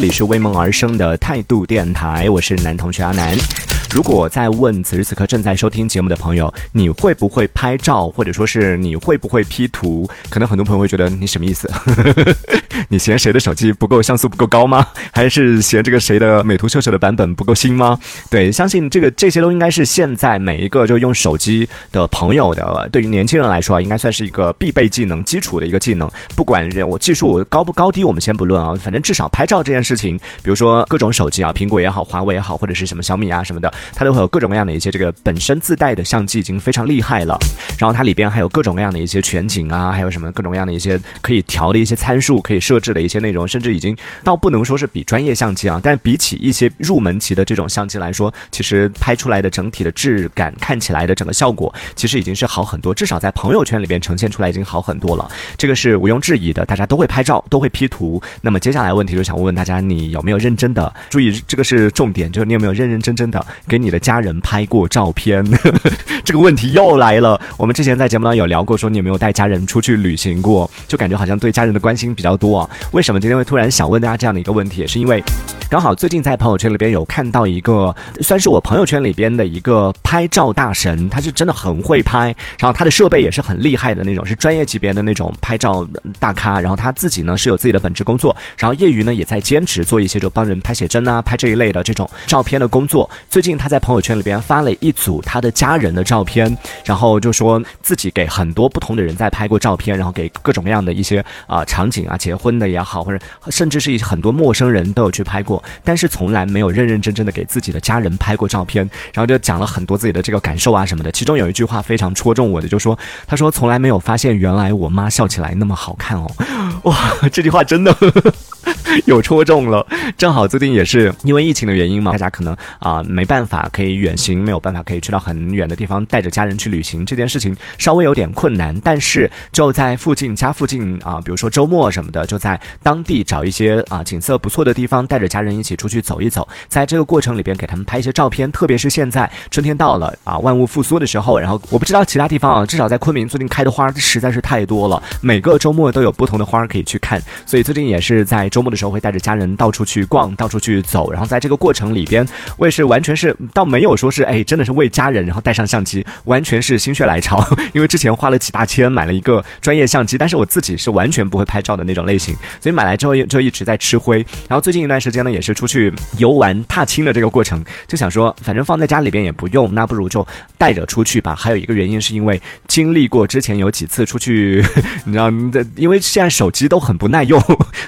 这里是为梦而生的态度电台，我是男同学阿南。如果在问此时此刻正在收听节目的朋友，你会不会拍照，或者说是你会不会 P 图？可能很多朋友会觉得你什么意思？你嫌谁的手机不够像素不够高吗？还是嫌这个谁的美图秀秀的版本不够新吗？对，相信这个这些都应该是现在每一个就用手机的朋友的，对于年轻人来说，应该算是一个必备技能、基础的一个技能。不管我技术高不高低，我们先不论啊，反正至少拍照这件事情，比如说各种手机啊，苹果也好，华为也好，或者是什么小米啊什么的。它都会有各种各样的一些这个本身自带的相机已经非常厉害了，然后它里边还有各种各样的一些全景啊，还有什么各种各样的一些可以调的一些参数，可以设置的一些内容，甚至已经倒不能说是比专业相机啊，但比起一些入门级的这种相机来说，其实拍出来的整体的质感看起来的整个效果，其实已经是好很多，至少在朋友圈里边呈现出来已经好很多了，这个是毋庸置疑的，大家都会拍照，都会 P 图。那么接下来问题就想问问大家，你有没有认真的注意这个是重点，就是你有没有认认真真的给你的家人拍过照片，这个问题又来了。我们之前在节目当中有聊过，说你有没有带家人出去旅行过，就感觉好像对家人的关心比较多啊。为什么今天会突然想问大家这样的一个问题？也是因为刚好最近在朋友圈里边有看到一个，算是我朋友圈里边的一个拍照大神，他是真的很会拍，然后他的设备也是很厉害的那种，是专业级别的那种拍照大咖。然后他自己呢是有自己的本职工作，然后业余呢也在兼职做一些就帮人拍写真啊、拍这一类的这种照片的工作。最近他在朋友圈里边发了一组他的家人的照片，然后就说自己给很多不同的人在拍过照片，然后给各种各样的一些啊场景啊，结婚的也好，或者甚至是很多陌生人都有去拍过，但是从来没有认认真真的给自己的家人拍过照片，然后就讲了很多自己的这个感受啊什么的。其中有一句话非常戳中我的，就说他说从来没有发现原来我妈笑起来那么好看哦，哇，这句话真的。有戳中了，正好最近也是因为疫情的原因嘛，大家可能啊没办法可以远行，没有办法可以去到很远的地方带着家人去旅行，这件事情稍微有点困难。但是就在附近家附近啊，比如说周末什么的，就在当地找一些啊景色不错的地方，带着家人一起出去走一走，在这个过程里边给他们拍一些照片。特别是现在春天到了啊，万物复苏的时候，然后我不知道其他地方啊，至少在昆明最近开的花实在是太多了，每个周末都有不同的花可以去看，所以最近也是在周末的时候。会带着家人到处去逛，到处去走，然后在这个过程里边，我也是完全是倒没有说是哎，真的是为家人然后带上相机，完全是心血来潮，因为之前花了几大千买了一个专业相机，但是我自己是完全不会拍照的那种类型，所以买来之后就一直在吃灰。然后最近一段时间呢，也是出去游玩踏青的这个过程，就想说反正放在家里边也不用，那不如就带着出去吧。还有一个原因是因为经历过之前有几次出去，你知道，因为现在手机都很不耐用，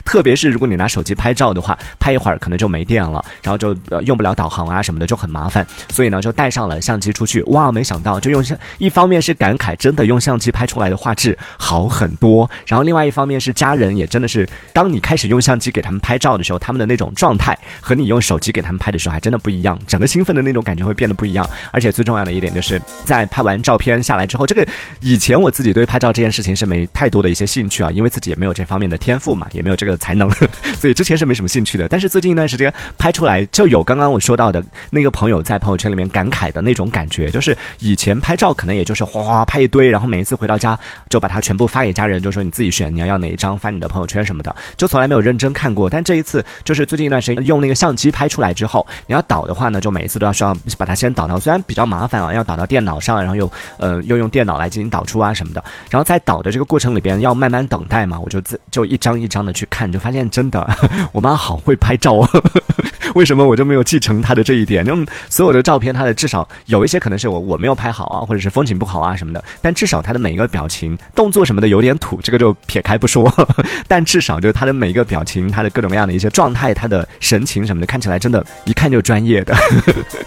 特别是如果你拿拿。手机拍照的话，拍一会儿可能就没电了，然后就呃用不了导航啊什么的，就很麻烦。所以呢，就带上了相机出去。哇，没想到就用相，一方面是感慨，真的用相机拍出来的画质好很多。然后另外一方面是家人也真的是，当你开始用相机给他们拍照的时候，他们的那种状态和你用手机给他们拍的时候还真的不一样，整个兴奋的那种感觉会变得不一样。而且最重要的一点就是在拍完照片下来之后，这个以前我自己对拍照这件事情是没太多的一些兴趣啊，因为自己也没有这方面的天赋嘛，也没有这个才能。所以之前是没什么兴趣的，但是最近一段时间拍出来就有刚刚我说到的那个朋友在朋友圈里面感慨的那种感觉，就是以前拍照可能也就是哗哗拍一堆，然后每一次回到家就把它全部发给家人，就说你自己选你要要哪一张发你的朋友圈什么的，就从来没有认真看过。但这一次就是最近一段时间用那个相机拍出来之后，你要导的话呢，就每一次都要需要把它先导到，虽然比较麻烦啊，要导到电脑上，然后又呃又用电脑来进行导出啊什么的，然后在导的这个过程里边要慢慢等待嘛，我就自就一张一张的去看，就发现真的。我妈好会拍照啊，为什么我就没有继承她的这一点？那么所有的照片，她的至少有一些可能是我我没有拍好啊，或者是风景不好啊什么的。但至少她的每一个表情、动作什么的有点土，这个就撇开不说。但至少就是她的每一个表情、她的各种各样的一些状态、她的神情什么的，看起来真的，一看就专业的。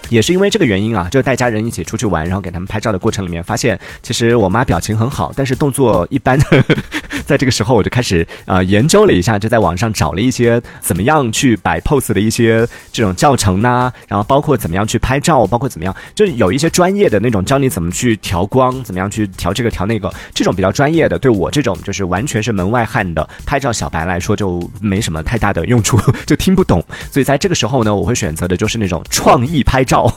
也是因为这个原因啊，就带家人一起出去玩，然后给他们拍照的过程里面，发现其实我妈表情很好，但是动作一般。在这个时候，我就开始啊研究了一下，就在网上找了一一些怎么样去摆 pose 的一些这种教程呐，然后包括怎么样去拍照，包括怎么样，就有一些专业的那种教你怎么去调光，怎么样去调这个调那个，这种比较专业的，对我这种就是完全是门外汉的拍照小白来说，就没什么太大的用处，就听不懂。所以在这个时候呢，我会选择的就是那种创意拍照。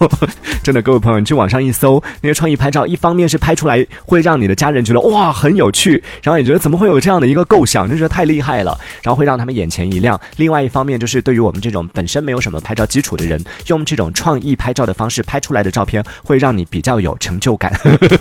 真的，各位朋友，你去网上一搜那些创意拍照，一方面是拍出来会让你的家人觉得哇很有趣，然后也觉得怎么会有这样的一个构想，就觉得太厉害了，然后会让他们眼前一亮；另外一方面就是对于我们这种本身没有什么拍照基础的人，用这种创意拍照的方式拍出来的照片，会让你比较有成就感，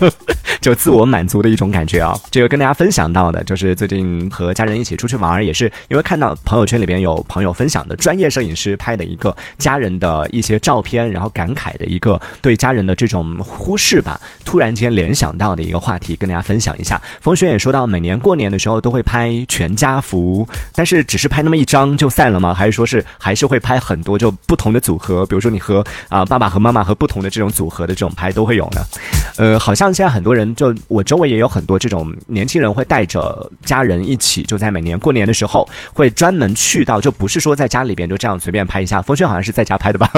就自我满足的一种感觉啊。这个跟大家分享到的，就是最近和家人一起出去玩，也是因为看到朋友圈里边有朋友分享的专业摄影师拍的一个家人的一些照片，然后感慨的一个对家人的这种忽视吧，突然间联想到的一个话题，跟大家分享一下。风轩也说到，每年过年的时候都会拍全家福，但是只是拍那么一张就散了吗？还是说是还是会拍很多就不同的组合？比如说你和啊爸爸和妈妈和不同的这种组合的这种拍都会有呢？呃，好像现在很多人就我周围也有很多这种年轻人会带着家人一起，就在每年过年的时候会专门去到，就不是说在家里边就这样随便拍一下。风轩好像是在家拍的吧？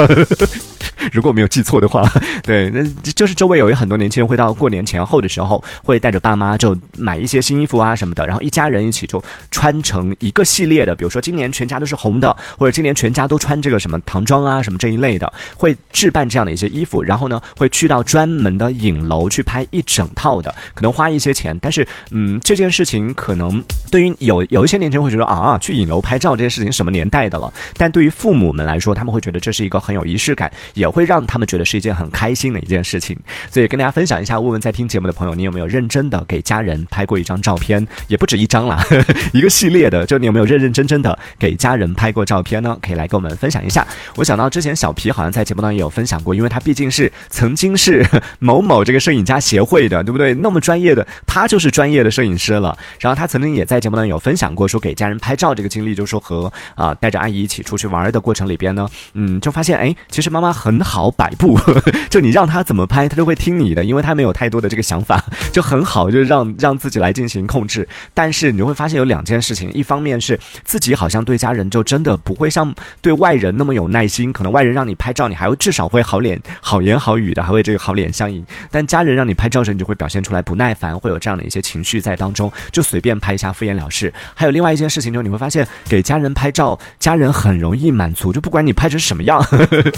如果没有记错的话，对，那就是周围有很多年轻人会到过年前后的时候，会带着爸妈就买一些新衣服啊什么的，然后一家人一起就穿成一个系列的，比如说今年全家都是红的，或者今年全家都穿这个什么唐装啊什么这一类的，会置办这样的一些衣服，然后呢会去到专门的影楼去拍一整套的，可能花一些钱，但是嗯这件事情可能对于有有一些年轻人会觉得啊去影楼拍照这件事情什么年代的了，但对于父母们来说，他们会觉得这是一个很有仪式感，也会会让他们觉得是一件很开心的一件事情，所以跟大家分享一下，问问在听节目的朋友，你有没有认真的给家人拍过一张照片？也不止一张啦，一个系列的，就你有没有认认真真的给家人拍过照片呢？可以来跟我们分享一下。我想到之前小皮好像在节目当中也有分享过，因为他毕竟是曾经是某某这个摄影家协会的，对不对？那么专业的，他就是专业的摄影师了。然后他曾经也在节目当中有分享过，说给家人拍照这个经历，就说和啊带着阿姨一起出去玩的过程里边呢，嗯，就发现哎，其实妈妈很好好摆布，就你让他怎么拍，他都会听你的，因为他没有太多的这个想法，就很好，就让让自己来进行控制。但是你会发现有两件事情，一方面是自己好像对家人就真的不会像对外人那么有耐心，可能外人让你拍照，你还会至少会好脸好言好语的，还会这个好脸相迎。但家人让你拍照时，你就会表现出来不耐烦，会有这样的一些情绪在当中，就随便拍一下敷衍了事。还有另外一件事情，就是你会发现给家人拍照，家人很容易满足，就不管你拍成什么样，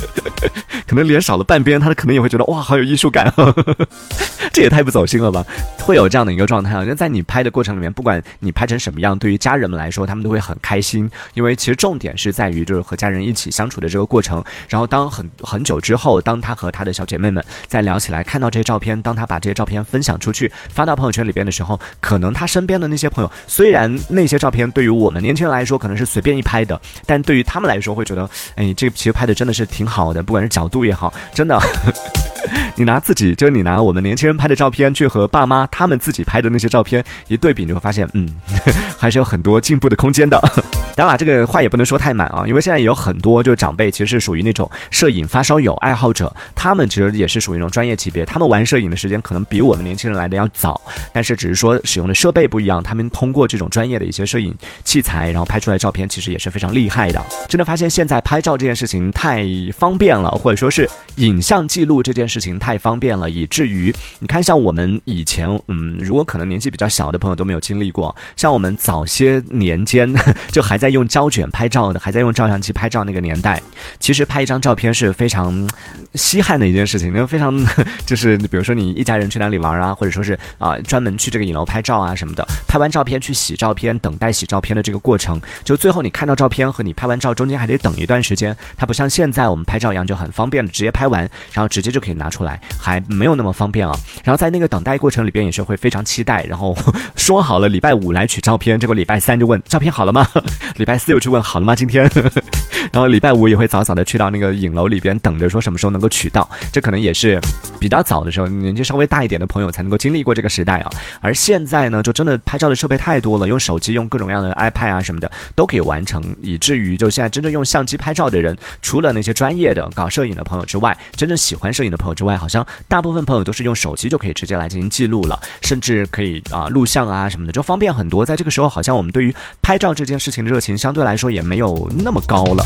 可能脸少了半边，他可能也会觉得哇，好有艺术感，这也太不走心了吧？会有这样的一个状态啊，就在你拍的过程里面，不管你拍成什么样，对于家人们来说，他们都会很开心，因为其实重点是在于就是和家人一起相处的这个过程。然后当很很久之后，当他和他的小姐妹们再聊起来，看到这些照片，当他把这些照片分享出去，发到朋友圈里边的时候，可能他身边的那些朋友，虽然那些照片对于我们年轻人来说可能是随便一拍的，但对于他们来说会觉得，哎，这个其实拍的真的是挺好的，不管是角度也好，真的。你拿自己，就你拿我们年轻人拍的照片去和爸妈他们自己拍的那些照片一对比，你会发现，嗯，还是有很多进步的空间的。当然，这个话也不能说太满啊，因为现在也有很多就是长辈，其实是属于那种摄影发烧友爱好者，他们其实也是属于那种专业级别，他们玩摄影的时间可能比我们年轻人来的要早，但是只是说使用的设备不一样，他们通过这种专业的一些摄影器材，然后拍出来照片，其实也是非常厉害的。真的发现现在拍照这件事情太方便了，或者说是影像记录这件事情太方便了，以至于你看，像我们以前，嗯，如果可能年纪比较小的朋友都没有经历过，像我们早些年间 就还。在用胶卷拍照的，还在用照相机拍照那个年代，其实拍一张照片是非常稀罕的一件事情。那非常 就是，比如说你一家人去哪里玩啊，或者说是啊专门去这个影楼拍照啊什么的，拍完照片去洗照片，等待洗照片的这个过程，就最后你看到照片和你拍完照中间还得等一段时间。它不像现在我们拍照一样就很方便的，直接拍完，然后直接就可以拿出来，还没有那么方便啊。然后在那个等待过程里边也是会非常期待，然后 说好了礼拜五来取照片，结果礼拜三就问照片好了吗？礼拜四又去问好了吗？今天，然后礼拜五也会早早的去到那个影楼里边等着，说什么时候能够取到。这可能也是比较早的时候，年纪稍微大一点的朋友才能够经历过这个时代啊。而现在呢，就真的拍照的设备太多了，用手机、用各种各样的 iPad 啊什么的都可以完成，以至于就现在真正用相机拍照的人，除了那些专业的搞摄影的朋友之外，真正喜欢摄影的朋友之外，好像大部分朋友都是用手机就可以直接来进行记录了，甚至可以啊录像啊什么的，就方便很多。在这个时候，好像我们对于拍照这件事情的热情相对来说也没有那么高了。